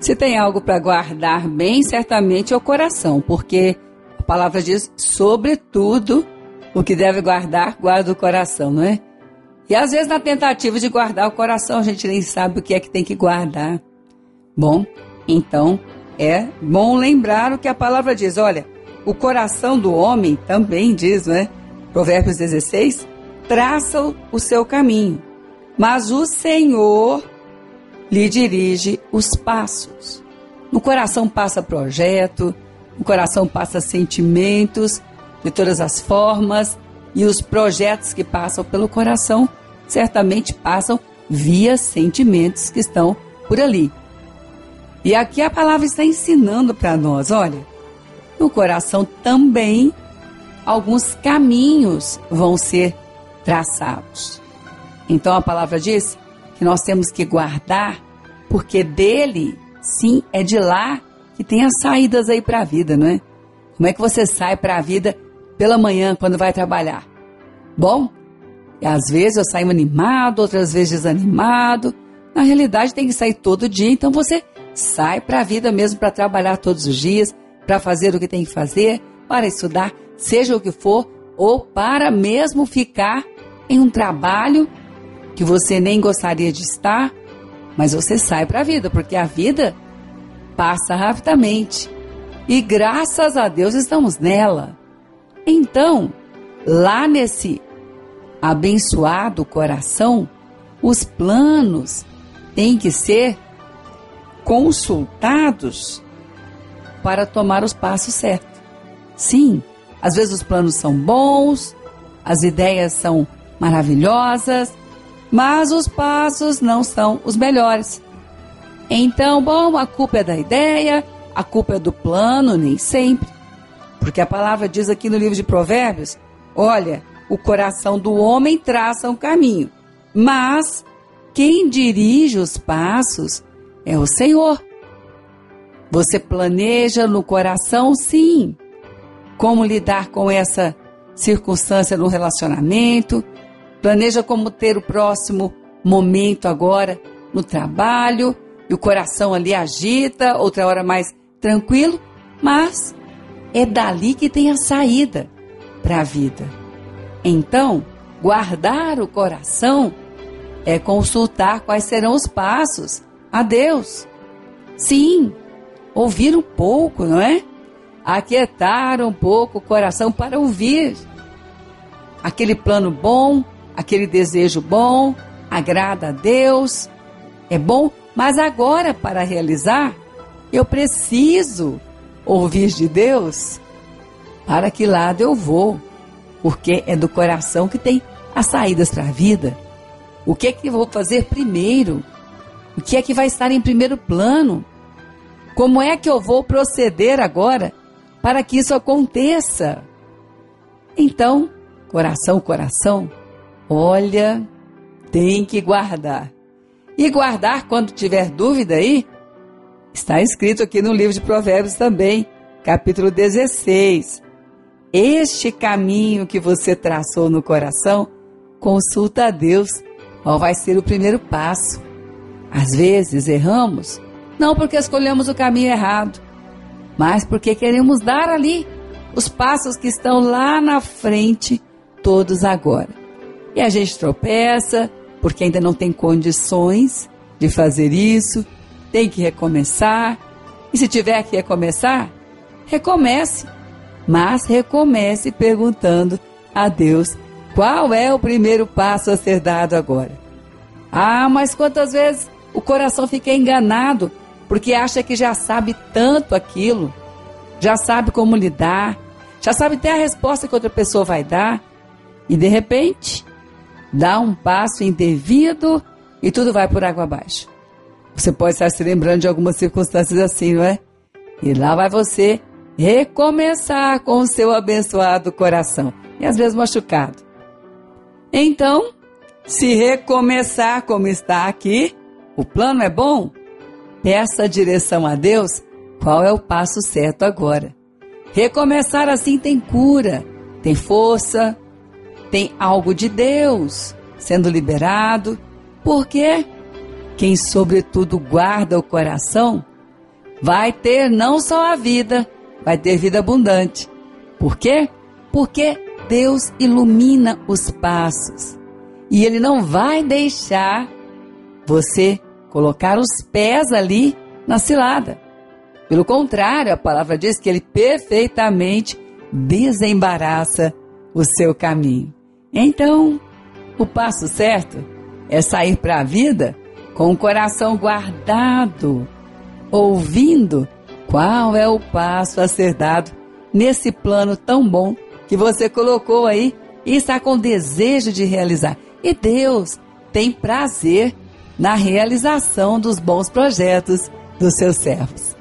Se tem algo para guardar bem, certamente é o coração, porque a palavra diz, sobretudo, o que deve guardar, guarda o coração, não é? E às vezes, na tentativa de guardar o coração, a gente nem sabe o que é que tem que guardar. Bom, então é bom lembrar o que a palavra diz. Olha, o coração do homem também diz, não é? Provérbios 16, traça o seu caminho, mas o Senhor lhe dirige os passos. No coração passa projeto, no coração passa sentimentos de todas as formas, e os projetos que passam pelo coração certamente passam via sentimentos que estão por ali. E aqui a palavra está ensinando para nós, olha, no coração também alguns caminhos vão ser traçados. Então a palavra diz que nós temos que guardar, porque dele, sim, é de lá que tem as saídas aí para a vida, não é? Como é que você sai para a vida pela manhã quando vai trabalhar? Bom, às vezes eu saio animado, outras vezes desanimado. Na realidade tem que sair todo dia, então você sai para a vida mesmo para trabalhar todos os dias, para fazer o que tem que fazer, para estudar, seja o que for, ou para mesmo ficar em um trabalho que você nem gostaria de estar, mas você sai para a vida, porque a vida passa rapidamente. E graças a Deus estamos nela. Então, lá nesse abençoado coração, os planos têm que ser consultados para tomar os passos certos. Sim, às vezes os planos são bons, as ideias são maravilhosas, mas os passos não são os melhores. Então, bom, a culpa é da ideia, a culpa é do plano, nem sempre. Porque a palavra diz aqui no livro de Provérbios: olha, o coração do homem traça um caminho, mas quem dirige os passos é o Senhor. Você planeja no coração, sim, como lidar com essa circunstância no relacionamento, planeja como ter o próximo momento agora no trabalho, e o coração ali agita, outra hora mais tranquilo, mas é dali que tem a saída para a vida. Então, guardar o coração é consultar quais serão os passos a Deus. Sim, ouvir um pouco, não é? aquietar um pouco o coração para ouvir. Aquele plano bom, aquele desejo bom, agrada a Deus, é bom, mas agora para realizar, eu preciso ouvir de Deus. Para que lado eu vou? Porque é do coração que tem as saídas para a vida. O que é que eu vou fazer primeiro? O que é que vai estar em primeiro plano? Como é que eu vou proceder agora para que isso aconteça. Então, coração, coração, olha, tem que guardar. E guardar quando tiver dúvida aí, está escrito aqui no livro de Provérbios também, capítulo 16. Este caminho que você traçou no coração, consulta a Deus, qual vai ser o primeiro passo. Às vezes erramos, não porque escolhemos o caminho errado, mas porque queremos dar ali os passos que estão lá na frente, todos agora. E a gente tropeça, porque ainda não tem condições de fazer isso, tem que recomeçar. E se tiver que recomeçar, recomece. Mas recomece perguntando a Deus qual é o primeiro passo a ser dado agora. Ah, mas quantas vezes o coração fica enganado porque acha que já sabe tanto aquilo, já sabe como lidar, já sabe até a resposta que outra pessoa vai dar, e de repente dá um passo indevido e tudo vai por água abaixo. Você pode estar se lembrando de algumas circunstâncias assim, não é? E lá vai você recomeçar com o seu abençoado coração, e às vezes machucado. Então, se recomeçar como está aqui, o plano é bom, Peça direção a Deus qual é o passo certo agora. Recomeçar assim tem cura, tem força, tem algo de Deus sendo liberado, porque quem sobretudo guarda o coração vai ter não só a vida, vai ter vida abundante. Por quê? Porque Deus ilumina os passos e Ele não vai deixar você colocar os pés ali na cilada. Pelo contrário, a palavra diz que Ele perfeitamente desembaraça o seu caminho. Então, o passo certo é sair para a vida com o coração guardado, ouvindo qual é o passo a ser dado nesse plano tão bom que você colocou aí e está com desejo de realizar. E Deus tem prazer na realização dos bons projetos dos seus servos.